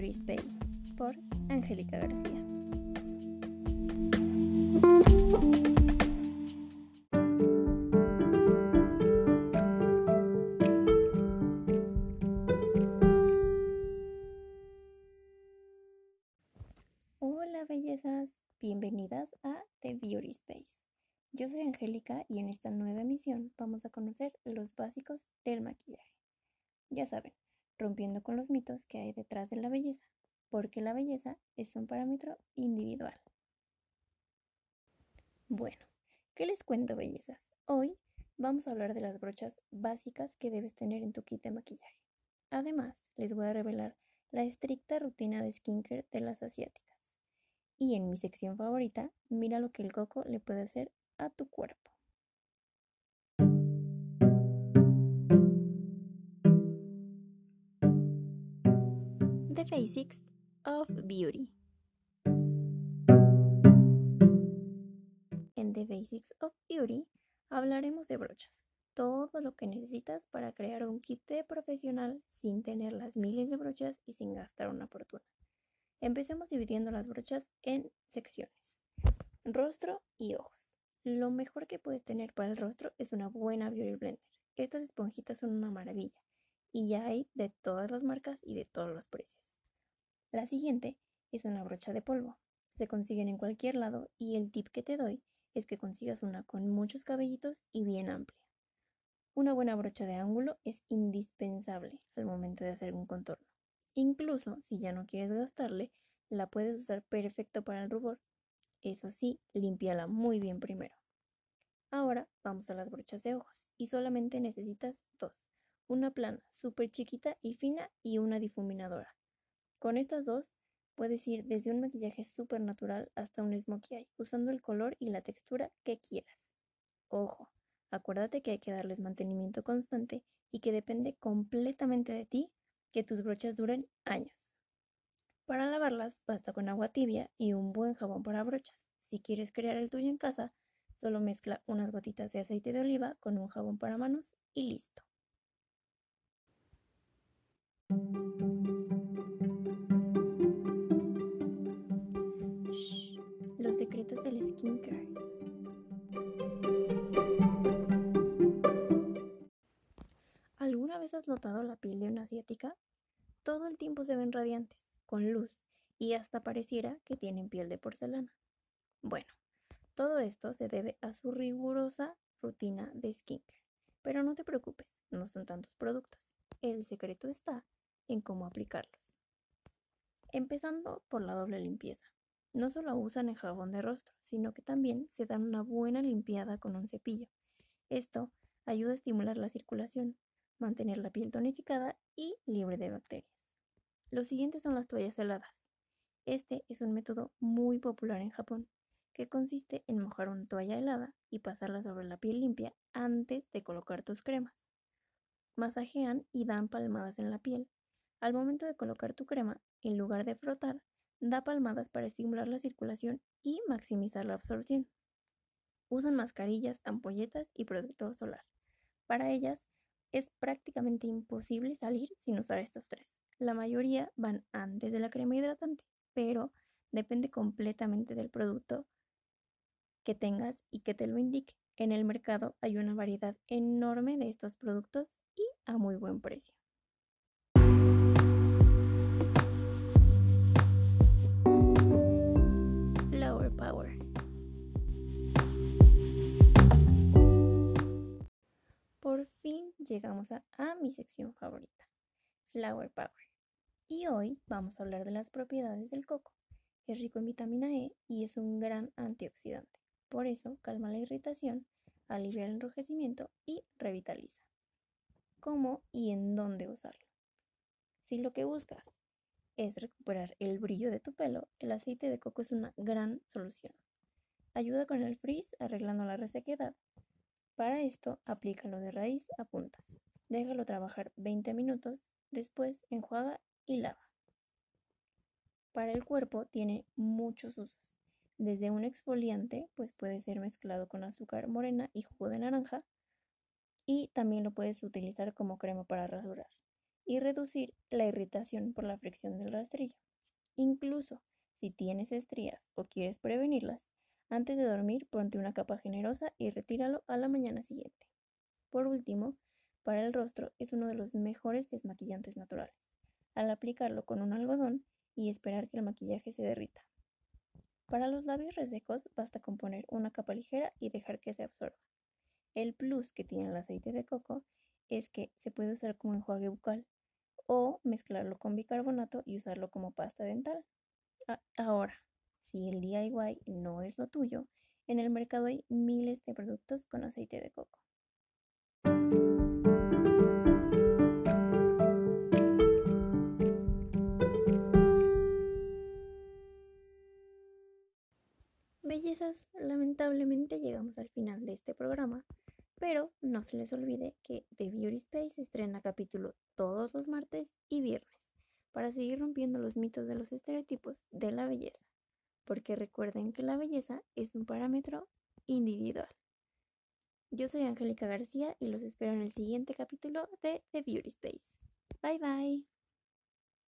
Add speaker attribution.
Speaker 1: Beauty Space por Angélica García. Hola bellezas, bienvenidas a The Beauty Space. Yo soy Angélica y en esta nueva emisión vamos a conocer los básicos del maquillaje. Ya saben, rompiendo con los mitos que hay detrás de la belleza, porque la belleza es un parámetro individual. Bueno, ¿qué les cuento bellezas? Hoy vamos a hablar de las brochas básicas que debes tener en tu kit de maquillaje. Además, les voy a revelar la estricta rutina de skincare de las asiáticas. Y en mi sección favorita, mira lo que el coco le puede hacer a tu cuerpo. Basics of Beauty. En The Basics of Beauty hablaremos de brochas, todo lo que necesitas para crear un kit de profesional sin tener las miles de brochas y sin gastar una fortuna. Empecemos dividiendo las brochas en secciones. Rostro y ojos. Lo mejor que puedes tener para el rostro es una buena Beauty Blender. Estas esponjitas son una maravilla y ya hay de todas las marcas y de todos los precios. La siguiente es una brocha de polvo. Se consiguen en cualquier lado y el tip que te doy es que consigas una con muchos cabellitos y bien amplia. Una buena brocha de ángulo es indispensable al momento de hacer un contorno. Incluso si ya no quieres gastarle, la puedes usar perfecto para el rubor. Eso sí, límpiala muy bien primero. Ahora vamos a las brochas de ojos y solamente necesitas dos. Una plana súper chiquita y fina y una difuminadora. Con estas dos puedes ir desde un maquillaje súper natural hasta un smokey usando el color y la textura que quieras. Ojo, acuérdate que hay que darles mantenimiento constante y que depende completamente de ti que tus brochas duren años. Para lavarlas basta con agua tibia y un buen jabón para brochas. Si quieres crear el tuyo en casa, solo mezcla unas gotitas de aceite de oliva con un jabón para manos y listo. Secretos del skincare. ¿Alguna vez has notado la piel de una asiática? Todo el tiempo se ven radiantes, con luz, y hasta pareciera que tienen piel de porcelana. Bueno, todo esto se debe a su rigurosa rutina de skincare. Pero no te preocupes, no son tantos productos. El secreto está en cómo aplicarlos. Empezando por la doble limpieza. No solo usan el jabón de rostro, sino que también se dan una buena limpiada con un cepillo. Esto ayuda a estimular la circulación, mantener la piel tonificada y libre de bacterias. Los siguientes son las toallas heladas. Este es un método muy popular en Japón, que consiste en mojar una toalla helada y pasarla sobre la piel limpia antes de colocar tus cremas. Masajean y dan palmadas en la piel. Al momento de colocar tu crema, en lugar de frotar, da palmadas para estimular la circulación y maximizar la absorción. Usan mascarillas, ampolletas y protector solar. Para ellas, es prácticamente imposible salir sin usar estos tres. La mayoría van antes de la crema hidratante, pero depende completamente del producto que tengas y que te lo indique. En el mercado hay una variedad enorme de estos productos y a muy buen precio. Power. Por fin llegamos a, a mi sección favorita, Flower Power. Y hoy vamos a hablar de las propiedades del coco. Es rico en vitamina E y es un gran antioxidante. Por eso calma la irritación, alivia el enrojecimiento y revitaliza. ¿Cómo y en dónde usarlo? Si lo que buscas es recuperar el brillo de tu pelo, el aceite de coco es una gran solución. Ayuda con el frizz arreglando la resequedad. Para esto, aplícalo de raíz a puntas. Déjalo trabajar 20 minutos, después enjuaga y lava. Para el cuerpo tiene muchos usos. Desde un exfoliante, pues puede ser mezclado con azúcar morena y jugo de naranja. Y también lo puedes utilizar como crema para rasurar. Y reducir la irritación por la fricción del rastrillo. Incluso si tienes estrías o quieres prevenirlas, antes de dormir ponte una capa generosa y retíralo a la mañana siguiente. Por último, para el rostro es uno de los mejores desmaquillantes naturales, al aplicarlo con un algodón y esperar que el maquillaje se derrita. Para los labios resecos basta con poner una capa ligera y dejar que se absorba. El plus que tiene el aceite de coco es que se puede usar como enjuague bucal o mezclarlo con bicarbonato y usarlo como pasta dental. Ahora, si el DIY no es lo tuyo, en el mercado hay miles de productos con aceite de coco. Bellezas, lamentablemente llegamos al final de este programa, pero no se les olvide que The Beauty Space estrena capítulo todos los martes y viernes para seguir rompiendo los mitos de los estereotipos de la belleza, porque recuerden que la belleza es un parámetro individual. Yo soy Angélica García y los espero en el siguiente capítulo de The Beauty Space. Bye bye.